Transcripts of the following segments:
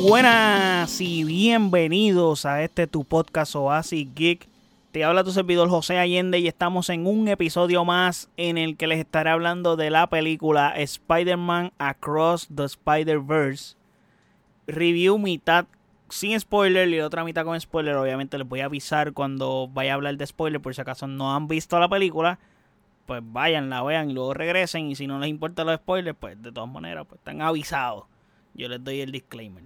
buenas y bienvenidos a este tu podcast Oasis Geek. Te habla tu servidor José Allende y estamos en un episodio más en el que les estaré hablando de la película Spider-Man Across the Spider-Verse. Review mitad sin spoiler y otra mitad con spoiler. Obviamente les voy a avisar cuando vaya a hablar de spoiler por si acaso no han visto la película. Pues vayan, la vean y luego regresen. Y si no les importa los spoilers, pues de todas maneras pues están avisados. Yo les doy el disclaimer.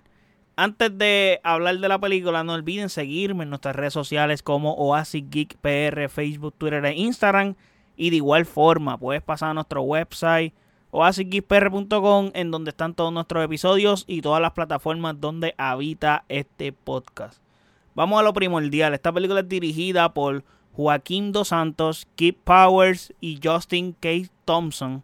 Antes de hablar de la película, no olviden seguirme en nuestras redes sociales como Oasis Geek PR, Facebook, Twitter e Instagram. Y de igual forma, puedes pasar a nuestro website oasisgeekpr.com en donde están todos nuestros episodios y todas las plataformas donde habita este podcast. Vamos a lo primordial. Esta película es dirigida por Joaquín Dos Santos, Kip Powers y Justin K. Thompson.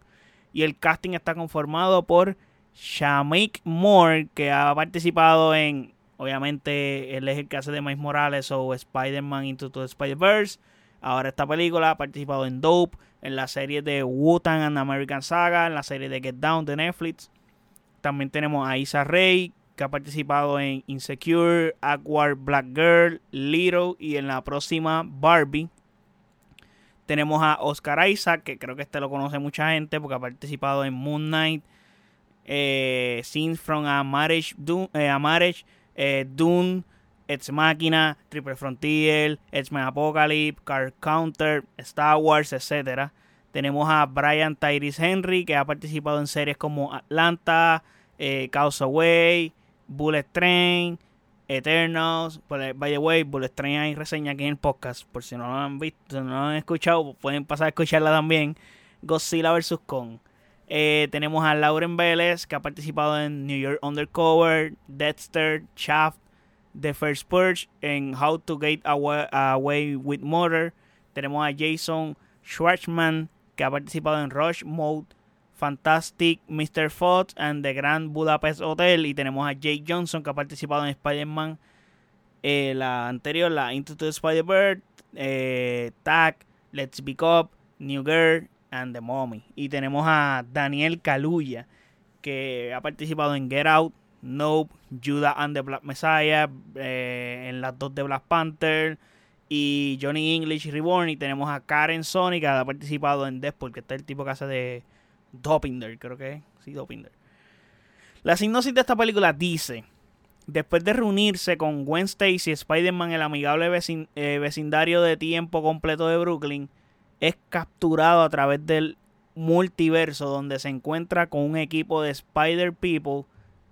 Y el casting está conformado por Shamik Moore, que ha participado en, obviamente, él el que hace de Miles Morales o Spider-Man Into the Spider-Verse. Ahora esta película ha participado en Dope, en la serie de Wu-Tang and American Saga, en la serie de Get Down de Netflix. También tenemos a Isa Rae, que ha participado en Insecure, Awkward Black Girl, Little y en la próxima Barbie. Tenemos a Oscar Isaac, que creo que este lo conoce mucha gente porque ha participado en Moon Knight, eh, Scenes from a Marriage, Dune, eh, a Marriage eh, Dune, Ex Machina, Triple Frontier, X-Men Apocalypse, Car Counter, Star Wars, etc. Tenemos a Brian Tyrese Henry, que ha participado en series como Atlanta, eh, Away, Bullet Train, Eternals. By the way, Bullet Train hay reseña aquí en el podcast. Por si no lo han visto, no lo han escuchado, pueden pasar a escucharla también. Godzilla vs. Kong. Eh, tenemos a Lauren Vélez, que ha participado en New York Undercover, Dexter, Shaft, The First Purge, en How to Get Away, with Murder. Tenemos a Jason Schwartzman, que ha participado en Rush Mode, Fantastic Mr. Fox and The Grand Budapest Hotel. Y tenemos a Jake Johnson, que ha participado en Spider-Man, eh, la anterior, la Into the Spider-Bird, eh, Tag, Let's Be Up, New Girl and The Mommy. Y tenemos a Daniel Kaluuya, que ha participado en Get Out, Nope, Judah and the Black Messiah, eh, en las dos de Black Panther y Johnny English Reborn. Y tenemos a Karen Sonic, que ha participado en Death, que está el tipo que hace de Dopinder, creo que es. Sí, Dopinder. La sinopsis de esta película dice: Después de reunirse con Gwen Stacy, Spider-Man, el amigable eh, vecindario de tiempo completo de Brooklyn, es capturado a través del multiverso donde se encuentra con un equipo de Spider People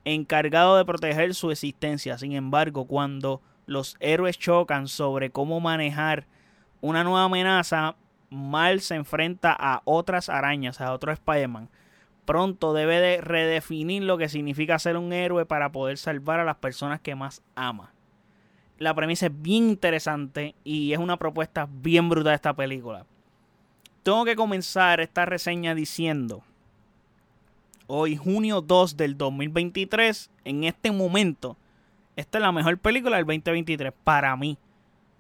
encargado de proteger su existencia. Sin embargo, cuando los héroes chocan sobre cómo manejar una nueva amenaza, Mal se enfrenta a otras arañas, a otro Spider-Man. Pronto debe de redefinir lo que significa ser un héroe para poder salvar a las personas que más ama. La premisa es bien interesante y es una propuesta bien brutal de esta película. Tengo que comenzar esta reseña diciendo, hoy junio 2 del 2023, en este momento, esta es la mejor película del 2023 para mí.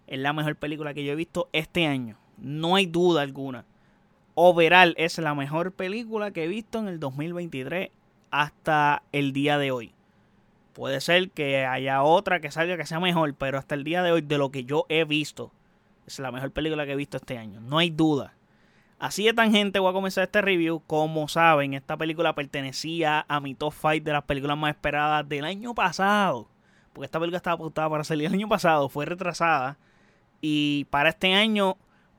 Es la mejor película que yo he visto este año. No hay duda alguna. Overall es la mejor película que he visto en el 2023 hasta el día de hoy. Puede ser que haya otra que salga que sea mejor, pero hasta el día de hoy, de lo que yo he visto, es la mejor película que he visto este año. No hay duda. Así de tangente voy a comenzar este review. Como saben, esta película pertenecía a mi top 5 de las películas más esperadas del año pasado. Porque esta película estaba apuntada para salir el año pasado, fue retrasada. Y para este año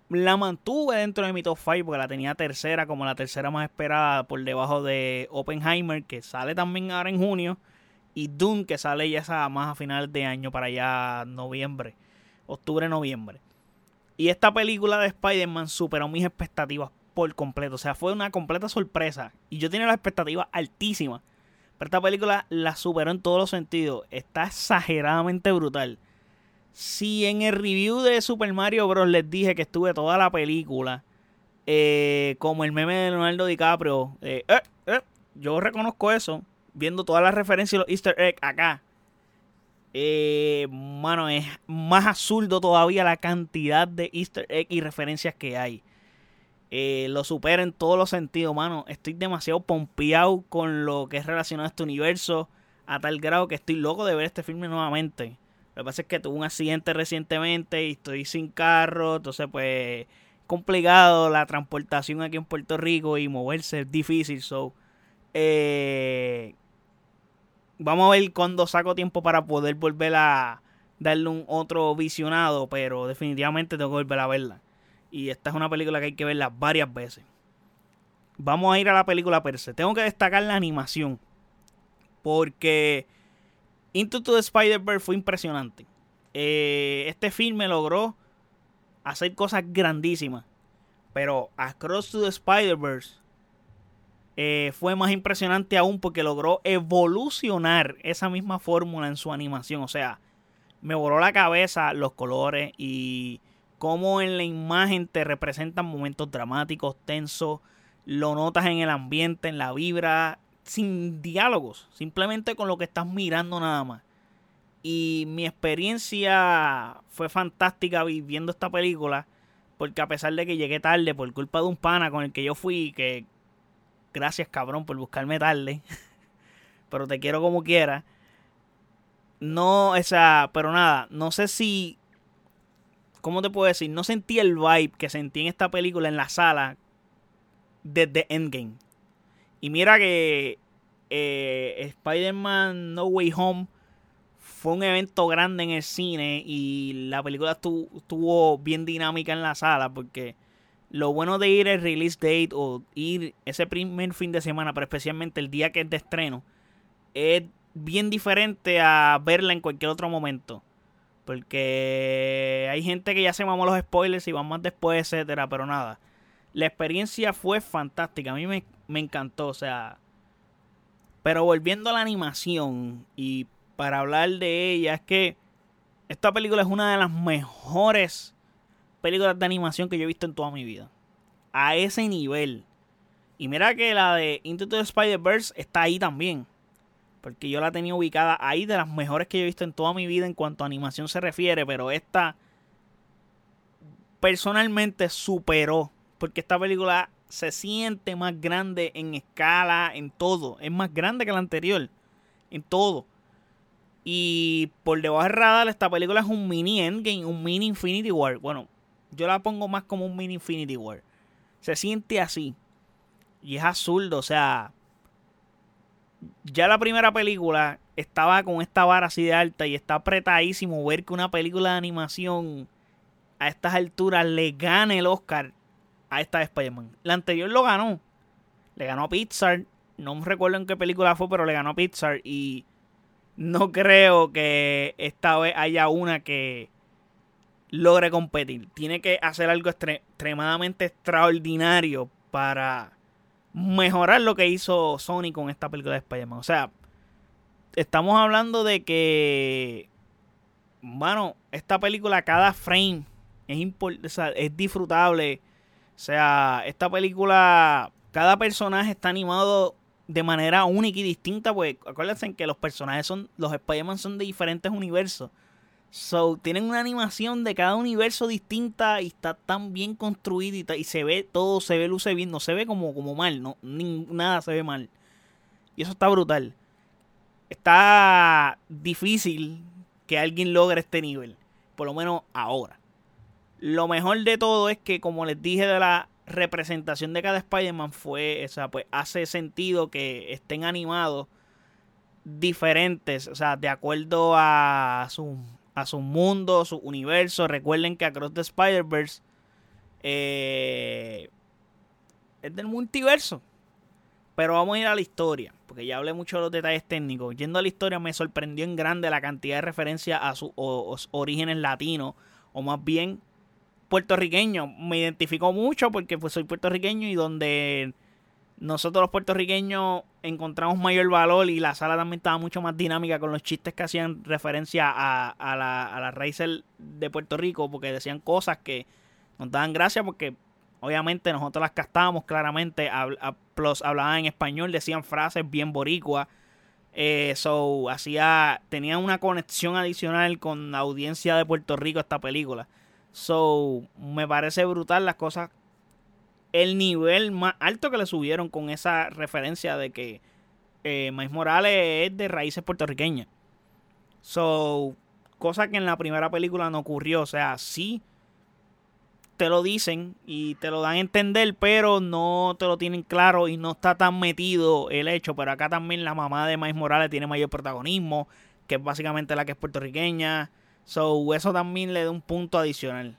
la mantuve dentro de mi top 5 porque la tenía tercera como la tercera más esperada por debajo de Oppenheimer, que sale también ahora en junio. Y Dune, que sale ya más a finales de año para ya noviembre, octubre-noviembre. Y esta película de Spider-Man superó mis expectativas por completo. O sea, fue una completa sorpresa. Y yo tenía las expectativas altísimas. Pero esta película la superó en todos los sentidos. Está exageradamente brutal. Si en el review de Super Mario Bros. les dije que estuve toda la película eh, como el meme de Leonardo DiCaprio, eh, eh, yo reconozco eso, viendo todas las referencias y los easter eggs acá. Eh, mano, es más absurdo todavía la cantidad de easter egg y referencias que hay. Eh, lo supera en todos los sentidos, mano. Estoy demasiado pompeado con lo que es relacionado a este universo. a tal grado que estoy loco de ver este filme nuevamente. Lo que pasa es que tuve un accidente recientemente y estoy sin carro, entonces pues complicado la transportación aquí en Puerto Rico y moverse es difícil, so eh, vamos a ver cuando saco tiempo para poder volver a darle un otro visionado, pero definitivamente tengo que volver a verla. Y esta es una película que hay que verla varias veces. Vamos a ir a la película per se. Tengo que destacar la animación. Porque Into the Spider-Verse fue impresionante. Eh, este filme logró hacer cosas grandísimas. Pero Across to the Spider-Verse eh, fue más impresionante aún porque logró evolucionar esa misma fórmula en su animación. O sea, me voló la cabeza los colores y cómo en la imagen te representan momentos dramáticos, tensos, lo notas en el ambiente, en la vibra, sin diálogos, simplemente con lo que estás mirando nada más. Y mi experiencia fue fantástica viviendo esta película, porque a pesar de que llegué tarde por culpa de un pana con el que yo fui, que gracias cabrón por buscarme tarde, pero te quiero como quiera. No, o sea, pero nada, no sé si, ¿cómo te puedo decir? No sentí el vibe que sentí en esta película en la sala desde Endgame. Y mira que eh, Spider-Man No Way Home fue un evento grande en el cine y la película estuvo, bien dinámica en la sala porque lo bueno de ir al release date o ir ese primer fin de semana, pero especialmente el día que es de estreno, es bien diferente a verla en cualquier otro momento. Porque hay gente que ya se mamó los spoilers y van más después, etcétera, pero nada. La experiencia fue fantástica. A mí me, me encantó. O sea. Pero volviendo a la animación. Y para hablar de ella. Es que. Esta película es una de las mejores películas de animación que yo he visto en toda mi vida. A ese nivel. Y mira que la de Into the Spider-Verse está ahí también. Porque yo la tenía ubicada ahí de las mejores que yo he visto en toda mi vida en cuanto a animación se refiere. Pero esta personalmente superó porque esta película se siente más grande en escala, en todo. Es más grande que la anterior. En todo. Y por debajo del radar, esta película es un mini Endgame, un mini Infinity War. Bueno, yo la pongo más como un mini Infinity War. Se siente así. Y es absurdo, o sea. Ya la primera película estaba con esta vara así de alta y está apretadísimo ver que una película de animación a estas alturas le gane el Oscar a esta de Spider-Man. La anterior lo ganó. Le ganó a Pixar. No me recuerdo en qué película fue, pero le ganó a Pixar. Y no creo que esta vez haya una que logre competir. Tiene que hacer algo extremadamente extraordinario para mejorar lo que hizo Sony con esta película de Spider-Man. O sea, estamos hablando de que, bueno, esta película, cada frame es, es disfrutable. O sea, esta película, cada personaje está animado de manera única y distinta, pues acuérdense que los personajes son, los Spider-Man son de diferentes universos. So, tienen una animación de cada universo distinta y está tan bien construida y, se ve, todo se ve, luce bien, no se ve como, como mal, no, nada se ve mal. Y eso está brutal. Está difícil que alguien logre este nivel, por lo menos ahora. Lo mejor de todo es que, como les dije de la representación de cada Spider-Man, fue, o sea, pues hace sentido que estén animados diferentes, o sea, de acuerdo a su, a su mundo, su universo. Recuerden que Across the Spider-Verse eh, es del multiverso. Pero vamos a ir a la historia, porque ya hablé mucho de los detalles técnicos. Yendo a la historia me sorprendió en grande la cantidad de referencias a sus orígenes latinos, o más bien puertorriqueño. Me identificó mucho porque pues soy puertorriqueño y donde nosotros los puertorriqueños encontramos mayor valor y la sala también estaba mucho más dinámica con los chistes que hacían referencia a, a, la, a raíces de Puerto Rico porque decían cosas que nos daban gracia porque obviamente nosotros las castábamos claramente, plus hablaban en español, decían frases bien boricuas. Eh, so, hacía, tenía una conexión adicional con la audiencia de Puerto Rico esta película. So, me parece brutal las cosas. El nivel más alto que le subieron con esa referencia de que eh, Morales es de raíces puertorriqueñas. So, cosa que en la primera película no ocurrió. O sea, sí te lo dicen y te lo dan a entender, pero no te lo tienen claro y no está tan metido el hecho. Pero acá también la mamá de Miles Morales tiene mayor protagonismo, que es básicamente la que es puertorriqueña. So, eso también le da un punto adicional.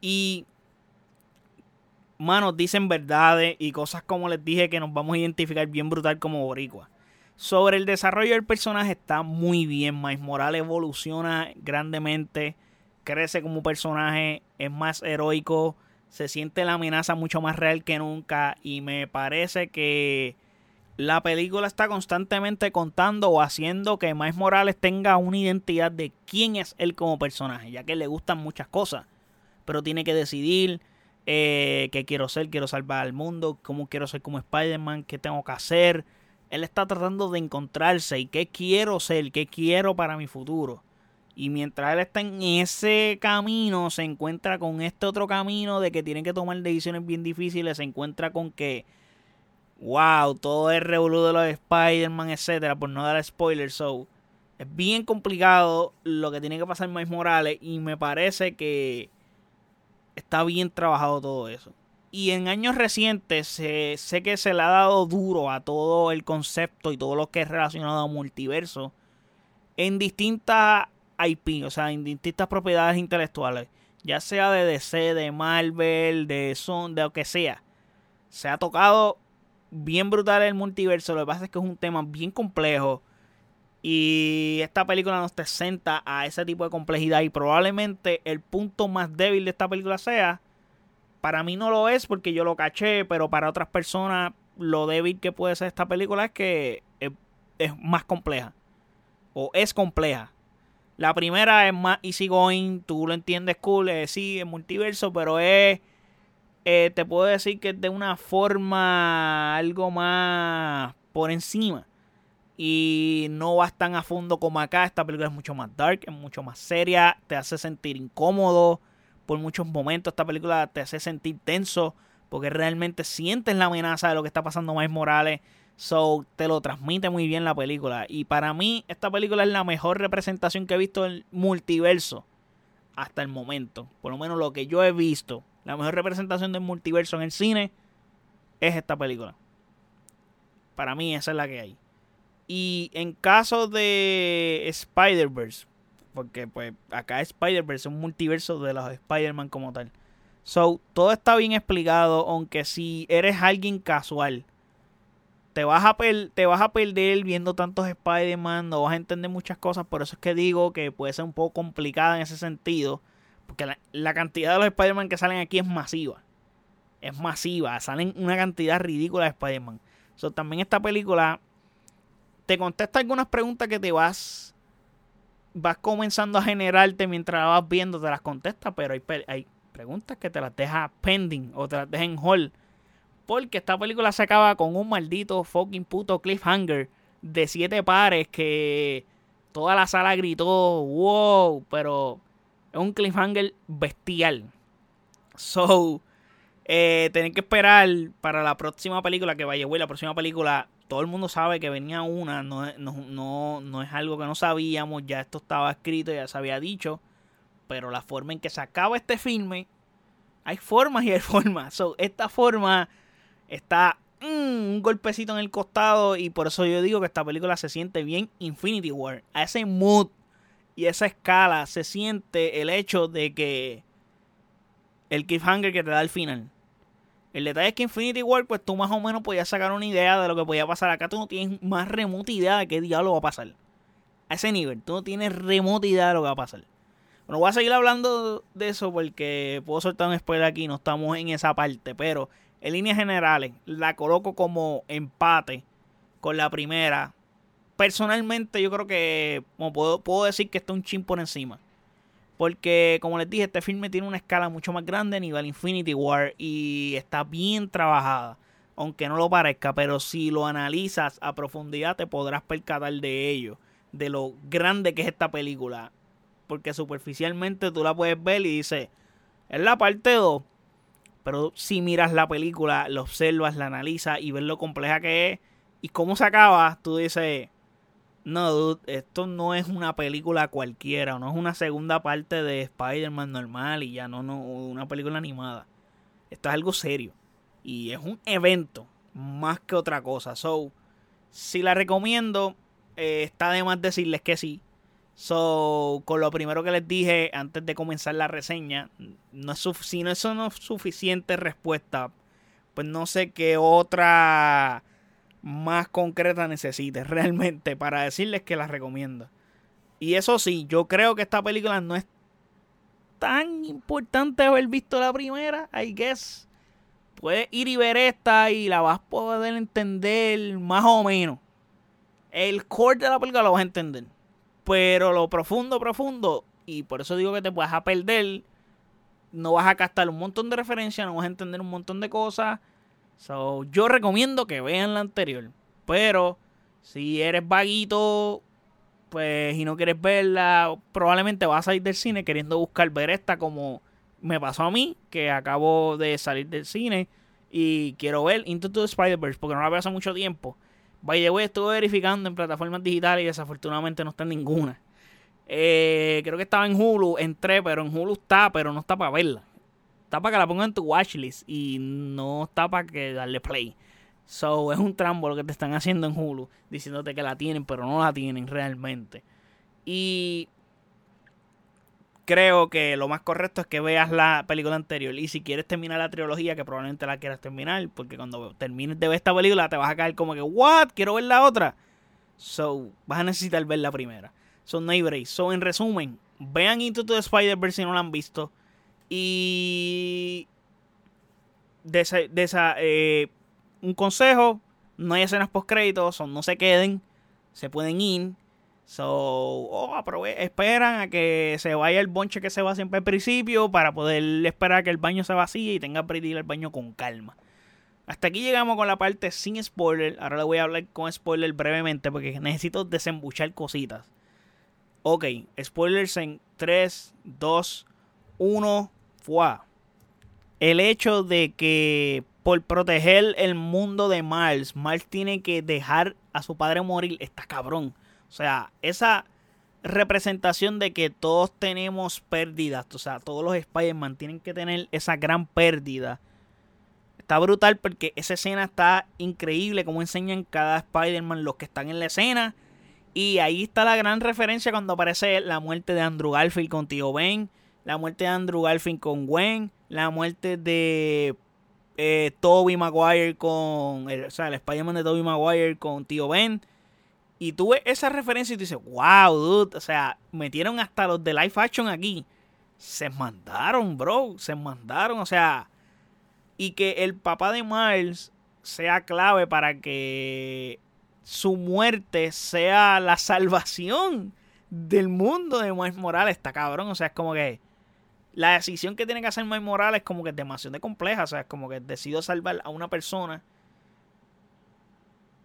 Y, manos, dicen verdades y cosas como les dije que nos vamos a identificar bien brutal como boricua. Sobre el desarrollo del personaje está muy bien. Miles Morales evoluciona grandemente crece como personaje, es más heroico, se siente la amenaza mucho más real que nunca y me parece que la película está constantemente contando o haciendo que Miles Morales tenga una identidad de quién es él como personaje, ya que le gustan muchas cosas, pero tiene que decidir eh, qué quiero ser, quiero salvar al mundo, cómo quiero ser como Spider-Man, qué tengo que hacer. Él está tratando de encontrarse y qué quiero ser, qué quiero para mi futuro. Y mientras él está en ese camino, se encuentra con este otro camino de que tienen que tomar decisiones bien difíciles. Se encuentra con que, wow, todo es revoludo de los Spider-Man, etcétera, por no dar spoilers. So, es bien complicado lo que tiene que pasar Miles Morales. Y me parece que está bien trabajado todo eso. Y en años recientes sé que se le ha dado duro a todo el concepto y todo lo que es relacionado a multiverso en distintas IP, o sea, en distintas propiedades intelectuales, ya sea de DC, de Marvel, de Son, de lo que sea. Se ha tocado bien brutal el multiverso, lo que pasa es que es un tema bien complejo y esta película nos presenta a ese tipo de complejidad y probablemente el punto más débil de esta película sea, para mí no lo es porque yo lo caché, pero para otras personas lo débil que puede ser esta película es que es, es más compleja o es compleja la primera es más easy going, tú lo entiendes cool, sí, es multiverso, pero es, eh, te puedo decir que es de una forma algo más por encima. Y no vas tan a fondo como acá. Esta película es mucho más dark, es mucho más seria, te hace sentir incómodo por muchos momentos. Esta película te hace sentir tenso porque realmente sientes la amenaza de lo que está pasando más Morales So, te lo transmite muy bien la película. Y para mí, esta película es la mejor representación que he visto del multiverso hasta el momento. Por lo menos lo que yo he visto. La mejor representación del multiverso en el cine es esta película. Para mí, esa es la que hay. Y en caso de Spider-Verse, porque pues acá Spider-Verse es un multiverso de los Spider-Man como tal. So, todo está bien explicado, aunque si eres alguien casual te vas a, te vas a perder viendo tantos Spider-Man, no vas a entender muchas cosas, por eso es que digo que puede ser un poco complicada en ese sentido, porque la, cantidad de los Spider-Man que salen aquí es masiva. Es masiva, salen una cantidad ridícula de Spider-Man. también esta película te contesta algunas preguntas que te vas vas comenzando a generarte mientras la vas viendo, te las contesta, pero hay, hay preguntas que te las deja pending o te las deja en hold porque esta película se acaba con un maldito fucking puto cliffhanger de siete pares que toda la sala gritó, wow, pero es un cliffhanger bestial. So, eh, tener que esperar para la próxima película que vaya, güey, la próxima película, todo el mundo sabe que venía una, no, es algo que no sabíamos, ya esto estaba escrito, ya se había dicho, pero la forma en que se acaba este filme, hay formas y hay formas. Esta forma está mm, un golpecito en el costado y por eso yo digo que esta película se siente bien Infinity War. A ese mood y esa escala se siente el hecho de que el cliffhanger que te da al final. El detalle es que Infinity War, pues tú más o menos podías sacar una idea de lo que podía pasar. Acá tú no tienes más remota idea de qué diablo va a pasar. A ese nivel, tú no tienes remota idea de lo que va a pasar. Bueno, voy a seguir hablando de eso porque puedo soltar un spoiler aquí, no estamos en esa parte, pero en líneas generales, la coloco como empate con la primera. Personalmente, yo creo que puedo, puedo decir que está un chin por encima. Porque, como les dije, este filme tiene una escala mucho más grande a nivel Infinity War y está bien trabajada. Aunque no lo parezca, pero si lo analizas a profundidad te podrás percatar de ello. De lo grande que es esta película. Porque superficialmente tú la puedes ver y dices, es la parte 2 pero si miras la película, la observas, la analizas y ves lo compleja que es, y cómo se acaba, tú dices, no, dude, esto no es una película cualquiera, no es una segunda parte de Spider-Man normal y ya no, no, una película animada. Esto es algo serio. Y es un evento más que otra cosa. So, si la recomiendo, eh, está de más decirles que sí. So, con lo primero que les dije antes de comenzar la reseña, no es si no eso no es suficiente respuesta, pues no sé qué otra más concreta necesites realmente para decirles que la recomiendo. Y eso sí, yo creo que esta película no es tan importante haber visto la primera, I guess. Puedes ir y ver esta y la vas a poder entender más o menos. El core de la película lo vas a entender. Pero lo profundo, profundo, y por eso digo que te vas a perder, no vas a captar un montón de referencias, no vas a entender un montón de cosas. So, yo recomiendo que vean la anterior. Pero si eres vaguito, pues y no quieres verla, probablemente vas a ir del cine queriendo buscar ver esta como me pasó a mí, que acabo de salir del cine y quiero ver Into the Spider-Verse porque no la veo hace mucho tiempo. By the way, estuve verificando en plataformas digitales y desafortunadamente no está en ninguna. Eh, creo que estaba en Hulu, entré, pero en Hulu está, pero no está para verla. Está para que la pongan en tu watchlist y no está para que darle play. So, es un trambo lo que te están haciendo en Hulu, diciéndote que la tienen, pero no la tienen realmente. Y creo que lo más correcto es que veas la película anterior. Y si quieres terminar la trilogía, que probablemente la quieras terminar, porque cuando termines de ver esta película te vas a caer como que, ¿what? Quiero ver la otra. So, vas a necesitar ver la primera. Son no So, en resumen, vean Into the Spider-Verse si no la han visto. Y. De esa. De esa eh, un consejo: no hay escenas post créditos, no se queden, se pueden ir So, oh, esperan a que se vaya el bonche que se va siempre al principio para poder esperar a que el baño se vacíe y tenga que ir al baño con calma. Hasta aquí llegamos con la parte sin spoiler. Ahora le voy a hablar con spoiler brevemente porque necesito desembuchar cositas. Ok, spoilers en 3, 2, 1, El hecho de que por proteger el mundo de Miles, Miles tiene que dejar a su padre morir, está cabrón. O sea, esa representación de que todos tenemos pérdidas, o sea, todos los Spider-Man tienen que tener esa gran pérdida. Está brutal porque esa escena está increíble, como enseñan cada Spider-Man los que están en la escena. Y ahí está la gran referencia cuando aparece la muerte de Andrew Garfield con Tío Ben, la muerte de Andrew Garfield con Gwen, la muerte de eh, Tobey Maguire con, o sea, el Spider-Man de Tobey Maguire con Tío Ben y tú ves esa referencia y tú dices, wow, dude. O sea, metieron hasta los de live action aquí. Se mandaron, bro. Se mandaron. O sea, y que el papá de Miles sea clave para que su muerte sea la salvación del mundo de Miles Morales. Está cabrón. O sea, es como que la decisión que tiene que hacer Miles Morales es como que es demasiado compleja. O sea, es como que decido salvar a una persona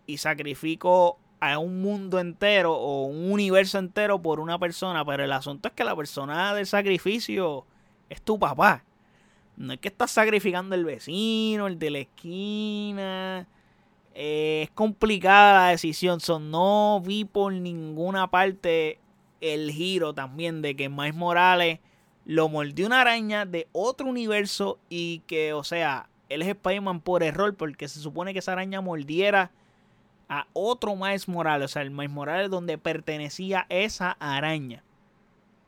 y sacrifico a un mundo entero o un universo entero por una persona, pero el asunto es que la persona del sacrificio es tu papá. No es que estás sacrificando el vecino, el de la esquina. es complicada la decisión. no vi por ninguna parte el giro también de que Miles Morales lo mordió una araña de otro universo y que, o sea, él es Spider-Man por error porque se supone que esa araña mordiera a otro Miles Morales, o sea, el Miles Morales donde pertenecía esa araña.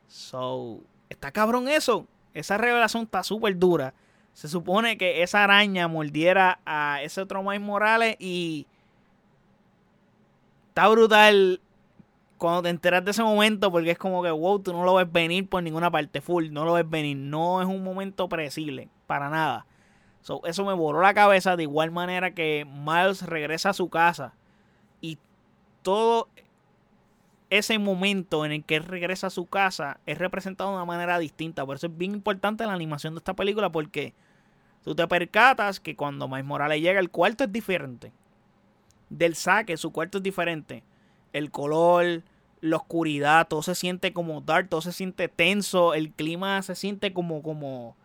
So, está cabrón eso. Esa revelación está súper dura. Se supone que esa araña mordiera a ese otro Miles Morales y está brutal cuando te enteras de ese momento porque es como que, wow, tú no lo ves venir por ninguna parte full, no lo ves venir, no es un momento predecible, para nada. So, eso me voló la cabeza de igual manera que Miles regresa a su casa y todo ese momento en el que él regresa a su casa es representado de una manera distinta. Por eso es bien importante la animación de esta película porque tú te percatas que cuando Miles Morales llega el cuarto es diferente. Del saque su cuarto es diferente. El color, la oscuridad, todo se siente como dark, todo se siente tenso, el clima se siente como como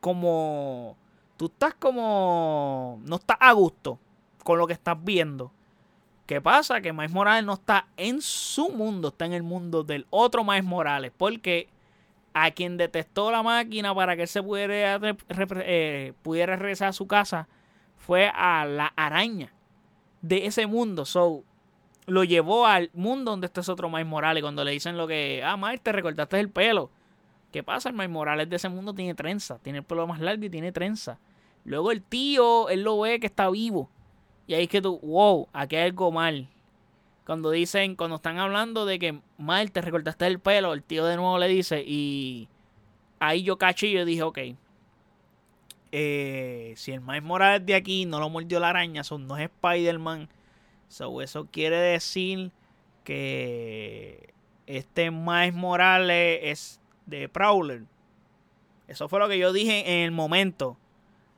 como tú estás como no estás a gusto con lo que estás viendo. ¿Qué pasa? Que Miles Morales no está en su mundo, está en el mundo del otro Miles Morales. Porque a quien detestó la máquina para que él se pudiera, eh, pudiera regresar a su casa fue a la araña de ese mundo. So, lo llevó al mundo donde está ese otro Miles Morales. Cuando le dicen lo que, ah, Miles, te recortaste el pelo. ¿Qué pasa? El Miles Morales de ese mundo tiene trenza. Tiene el pelo más largo y tiene trenza. Luego el tío, él lo ve que está vivo. Y ahí es que tú, wow, aquí hay algo mal. Cuando dicen, cuando están hablando de que mal te recortaste el pelo, el tío de nuevo le dice, y ahí yo caché y yo dije, ok. Eh, si el Miles Morales de aquí no lo mordió la araña, son no es Spider-Man. Eso quiere decir que este Miles Morales es de Prowler. Eso fue lo que yo dije en el momento.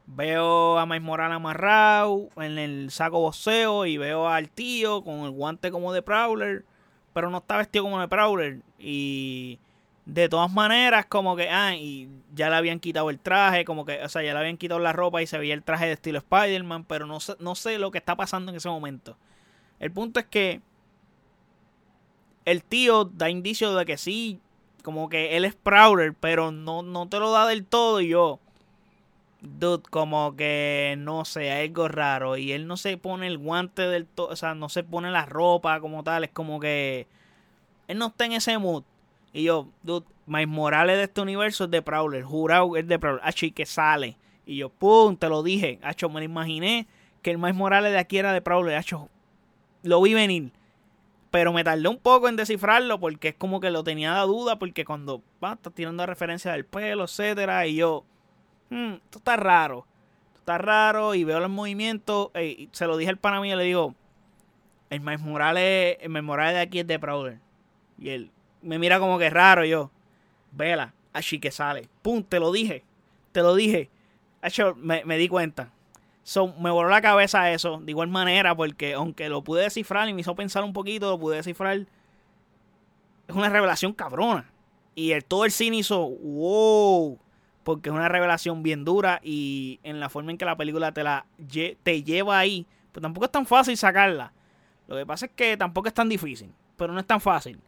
Veo a Miles Morales amarrado en el saco boxeo y veo al tío con el guante como de Prowler, pero no está vestido como de Prowler. Y de todas maneras, como que, ah, y ya le habían quitado el traje, como que, o sea, ya le habían quitado la ropa y se veía el traje de estilo Spider-Man, pero no sé, no sé lo que está pasando en ese momento. El punto es que el tío da indicios de que sí, como que él es Prowler, pero no, no te lo da del todo y yo dude, como que no sé, algo raro. Y él no se pone el guante del todo, o sea, no se pone la ropa como tal. Es como que él no está en ese mood. Y yo, dude, Miles Morales de este universo es de Prowler. Jurado es de Prowler. Hacho, y que sale. Y yo, pum, te lo dije. Hacho, me lo imaginé que el Miles Morales de aquí era de Prowler. Hacho, lo vi venir. Pero me tardé un poco en descifrarlo porque es como que lo tenía de duda. Porque cuando va, está tirando referencia del pelo, etcétera. Y yo, Hmm, esto está raro. Esto está raro y veo los movimientos. se lo dije al pana mío, le digo, el Miles Morales, el de aquí es de Prowler. Y él me mira como que raro yo. Vela, así que sale. Pum, te lo dije. Te lo dije. me, me di cuenta. Me voló la cabeza eso. De igual manera, porque aunque lo pude descifrar y me hizo pensar un poquito, lo pude descifrar. Es una revelación cabrona. Y el, todo el cine hizo, wow porque es una revelación bien dura y en la forma en que la película te la te lleva ahí, pues tampoco es tan fácil sacarla. Lo que pasa es que tampoco es tan difícil, pero no es tan fácil.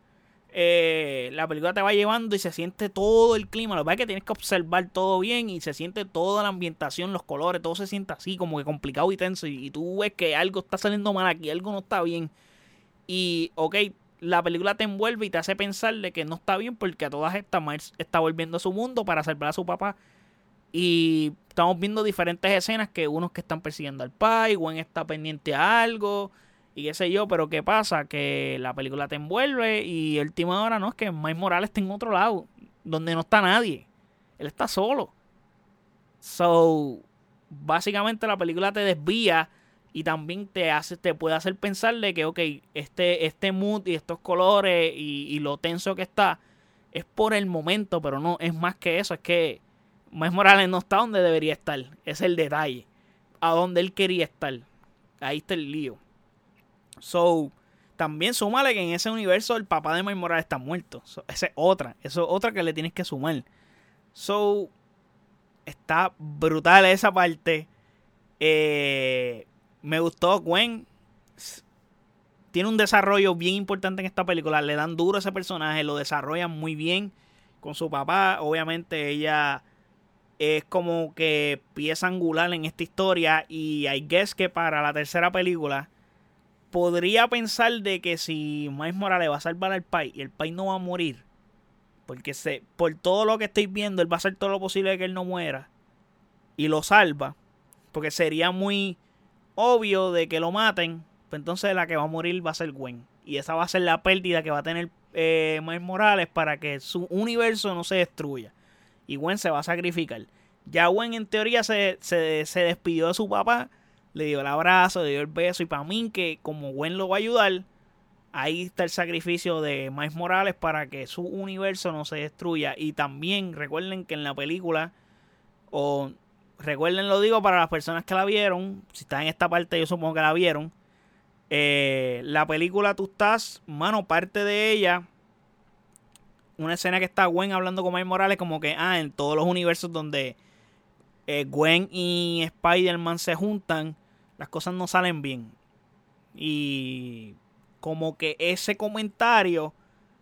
Eh, la película te va llevando y se siente todo el clima. Lo que pasa es que tienes que observar todo bien y se siente toda la ambientación, los colores, todo se siente así como que complicado y tenso. Y, tú ves que algo está saliendo mal aquí, algo no está bien. Y, ok, la película te envuelve y te hace pensar de que no está bien porque a todas estas Miles está volviendo a su mundo para salvar a su papá. Y estamos viendo diferentes escenas que unos que están persiguiendo al pai, Gwen está pendiente a algo y qué sé yo, pero ¿qué pasa? Que la película te envuelve y el última ahora no es que Miles Morales está en otro lado, donde no está nadie. Él está solo. So, básicamente la película te desvía y también te hace te puede hacer pensar de que ok este este mood y estos colores y, lo tenso que está es por el momento pero no es más que eso es que Miles Morales no está donde debería estar es el detalle a donde él quería estar ahí está el lío so también súmale que en ese universo el papá de Miles Morales está muerto esa es otra eso es otra que le tienes que sumar so está brutal esa parte eh, me gustó Gwen. Tiene un desarrollo bien importante en esta película. Le dan duro a ese personaje, lo desarrollan muy bien con su papá. Obviamente ella es como que pieza angular en esta historia y I guess que para la tercera película podría pensar de que si Miles Morales va a salvar al país y el país no va a morir, porque se, por todo lo que estoy viendo, él va a hacer todo lo posible de que él no muera y lo salva, porque sería muy obvio de que lo maten, pues entonces la que va a morir va a ser Gwen. Y esa va a ser la pérdida que va a tener eh, Miles Morales para que su universo no se destruya. Y Gwen se va a sacrificar. Ya Gwen en teoría se, se, se despidió de su papá, le dio el abrazo, le dio el beso. Y para mí que como Gwen lo va a ayudar, ahí está el sacrificio de Miles Morales para que su universo no se destruya. Y también recuerden que en la película, o recuerden, lo digo para las personas que la vieron. Si están en esta parte, yo supongo que la vieron. Eh, la película, tú estás, mano, parte de ella. Una escena que está Gwen hablando con Miles Morales, como que, ah, en todos los universos donde eh, Gwen y Spider-Man se juntan, las cosas no salen bien. Y como que ese comentario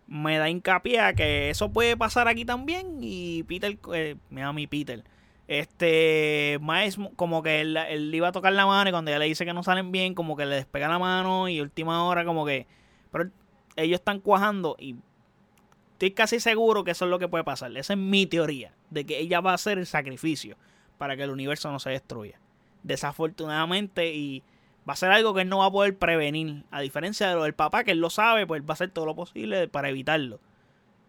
me da hincapié a que eso puede pasar aquí también. Y Peter, eh, me da mi Peter. Este, Miles, como que él, él, iba a tocar la mano y cuando ella le dice que no salen bien, como que le despega la mano y última hora, como que. Pero ellos están cuajando y estoy casi seguro que eso es lo que puede pasar. Esa es mi teoría, de que ella va a hacer el sacrificio para que el universo no se destruya. Desafortunadamente, y va a ser algo que él no va a poder prevenir. A diferencia de lo del papá, que él lo sabe, pues va a hacer todo lo posible para evitarlo.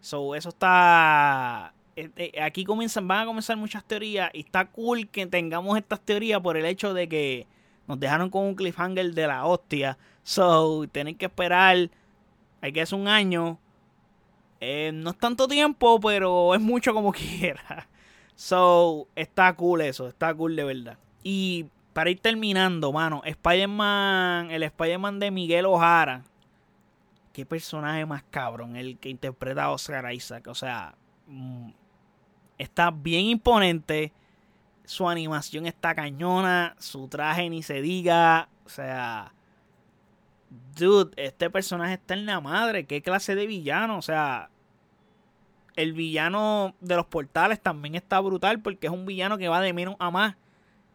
So, eso está. Eh, eh, aquí comienzan, van a comenzar muchas teorías. Y está cool que tengamos estas teorías por el hecho de que nos dejaron con un cliffhanger de la hostia. So, tienen que esperar. Hay que hacer un año eh, no es tanto tiempo, pero es mucho como quiera. So, está cool eso, está cool de verdad. Y para ir terminando, mano, Spider-Man, el Spider-Man de Miguel Ojara. Qué personaje más cabrón, el que interpreta a Oscar Isaac. O sea, mm, está bien imponente. Su animación está cañona. Su traje ni se diga. O sea, dude, este personaje está en la madre. ¿Qué clase de villano? O sea, el villano de los portales también está brutal porque es un villano que va de menos a más.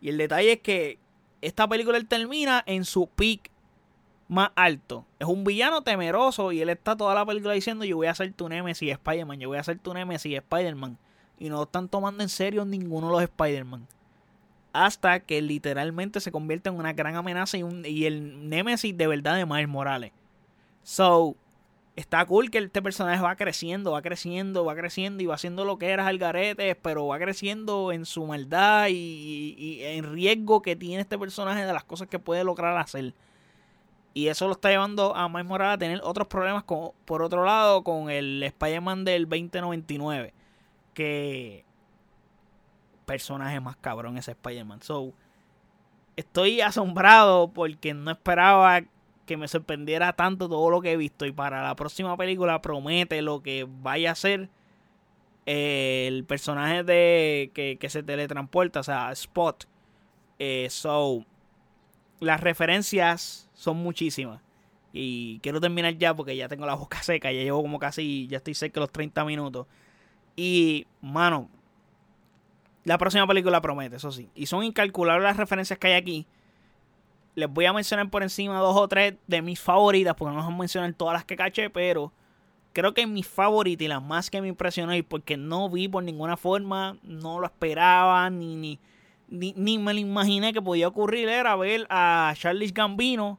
Y el detalle es que esta película él termina en su peak más alto. Es un villano temeroso y él está toda la película diciendo yo voy a hacer tu Nemesis Spider-Man, yo voy a hacer tu Nemesis Spider-Man. Y no están tomando en serio ninguno de los Spider-Man. Hasta que literalmente se convierte en una gran amenaza y, un, y el Nemesis de verdad de Miles Morales. So, está cool que este personaje va creciendo, va creciendo, va creciendo y va haciendo lo que era garete, pero va creciendo en su maldad y, en riesgo que tiene este personaje de las cosas que puede lograr hacer. Y eso lo está llevando a Miles Morales a tener otros problemas, con, por otro lado, con el Spider-Man del 2099. Que personaje más cabrón ese Spider-Man. So, estoy asombrado porque no esperaba que me sorprendiera tanto todo lo que he visto. Y para la próxima película promete lo que vaya a ser eh, el personaje de que, se teletransporta, o sea, Spot. Eh, so, las referencias son muchísimas. Y quiero terminar ya porque ya tengo la boca seca. Ya llevo como casi, ya estoy cerca de los 30 minutos. Y, mano, la próxima película promete, eso sí. Y son incalculables las referencias que hay aquí les voy a mencionar por encima dos o tres de mis favoritas, porque no a mencionar todas las que caché, pero creo que mis favoritas y las más que me impresionó y porque no vi por ninguna forma, no lo esperaba, ni, ni, ni, me lo imaginé que podía ocurrir, era ver a Charles Gambino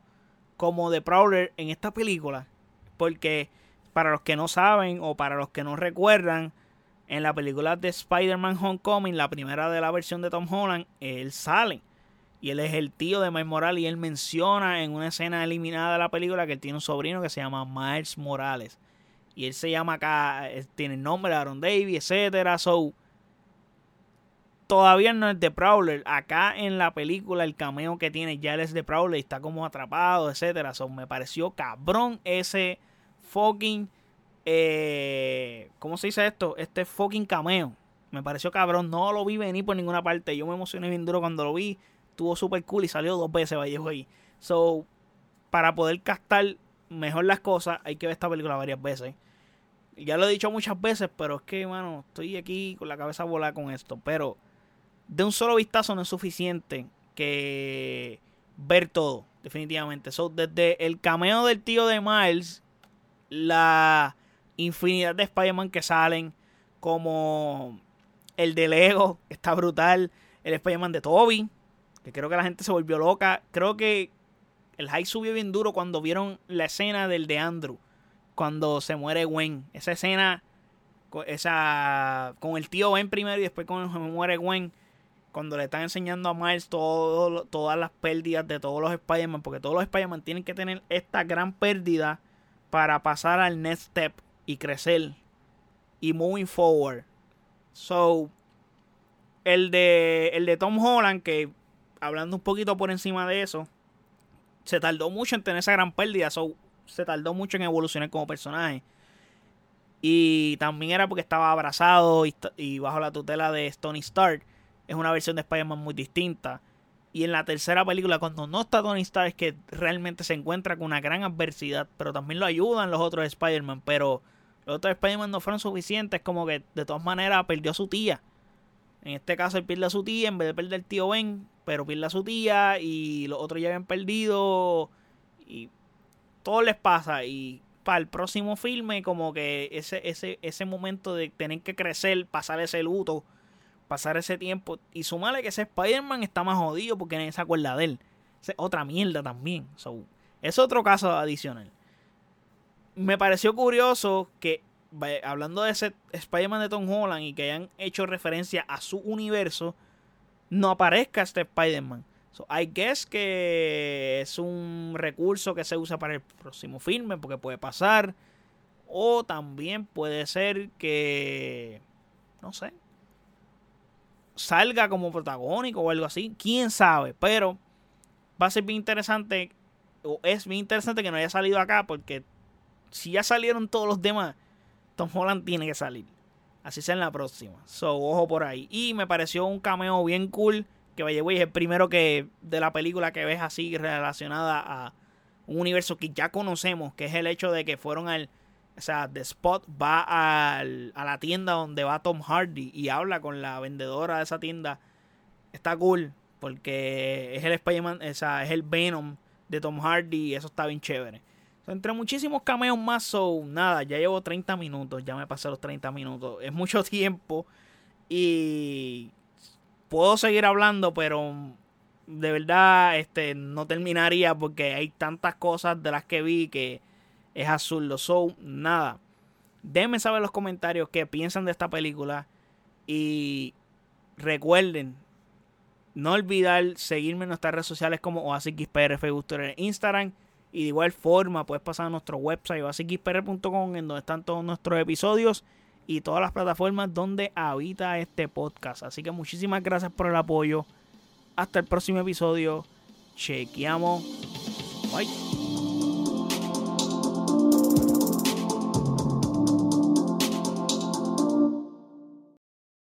como The Prowler en esta película. Porque para los que no saben o para los que no recuerdan, en la película de Spider-Man Homecoming, la primera de la versión de Tom Holland, él sale. Y él es el tío de Miles Morales. Y él menciona en una escena eliminada de la película que él tiene un sobrino que se llama Miles Morales. Y él se llama acá, eh, tiene el nombre de Aaron Davis, etcétera. So, todavía no es de Prowler. Acá en la película, el cameo que tiene ya es de Prowler y está como atrapado, etcétera. So, me pareció cabrón ese fucking. Eh, ¿Cómo se dice esto? Este fucking cameo. Me pareció cabrón. No lo vi venir por ninguna parte. Yo me emocioné bien duro cuando lo vi estuvo súper cool y salió dos veces Vallejo ahí. So, para poder captar mejor las cosas, hay que ver esta película varias veces. Ya lo he dicho muchas veces, pero es que, mano, estoy aquí con la cabeza volada con esto. Pero de un solo vistazo no es suficiente que ver todo, definitivamente. So, desde el cameo del tío de Miles, la infinidad de Spider-Man que salen, como el de Lego, está brutal. El Spider-Man de Toby, que creo que la gente se volvió loca. Creo que el hype subió bien duro cuando vieron la escena del de Andrew, cuando se muere Gwen. Esa escena, esa con el tío Ben primero y después cuando se muere Gwen, cuando le están enseñando a Miles todo, todas las pérdidas de todos los Spider-Man, porque todos los Spider-Man tienen que tener esta gran pérdida para pasar al next step y crecer y moving forward. So, el de, el de Tom Holland, que hablando un poquito por encima de eso, se tardó mucho en tener esa gran pérdida. se tardó mucho en evolucionar como personaje. Y también era porque estaba abrazado y, bajo la tutela de Stony Stark. Es una versión de Spider-Man muy distinta. Y en la tercera película, cuando no está Tony Stark, es que realmente se encuentra con una gran adversidad. Pero también lo ayudan los otros Spider-Man. Pero los otros Spider-Man no fueron suficientes. Como que de todas maneras perdió a su tía. En este caso él pierde a su tía en vez de perder al tío Ben. Pero pierde a su tía y los otros ya habían perdido. Y todo les pasa. Y para el próximo filme, como que ese, ese, ese momento de tener que crecer, pasar ese luto pasar ese tiempo. Y sumarle que ese Spider-Man está más jodido porque nadie se acuerda de él. Es otra mierda también. es otro caso adicional. Me pareció curioso que, hablando de ese Spider-Man de Tom Holland y que hayan hecho referencia a su universo, no aparezca este Spider-Man. So, I guess que es un recurso que se usa para el próximo filme porque puede pasar. O también puede ser que. No sé salga como protagónico o algo así. Quién sabe. Pero va a ser bien interesante. O es bien interesante que no haya salido acá. Porque si ya salieron todos los demás, Tom Holland tiene que salir. Así sea en la próxima. So, ojo por ahí. Y me pareció un cameo bien cool. Que vaya, es el primero que de la película que ves así relacionada a un universo que ya conocemos. Que es el hecho de que fueron al o sea, The Spot va a la tienda donde va Tom Hardy y habla con la vendedora de esa tienda. Está cool porque es el Spider-Man, o sea, es el Venom de Tom Hardy y eso está bien chévere. Entre muchísimos cameos más, so, nada, ya llevo 30 minutos, ya me pasé los 30 minutos. Es mucho tiempo y puedo seguir hablando, pero de verdad este, no terminaría porque hay tantas cosas de las que vi que es azul. Lo so, nada. Déjenme saber en los comentarios qué piensan de esta película. Y recuerden, no olvidar seguirme en nuestras redes sociales como OasisXPR, Facebook, Twitter, Instagram. Y de igual forma, puedes pasar a nuestro website oasisxpr.com en donde están todos nuestros episodios y todas las plataformas donde habita este podcast. Así que muchísimas gracias por el apoyo. Hasta el próximo episodio. Chequeamos. Bye.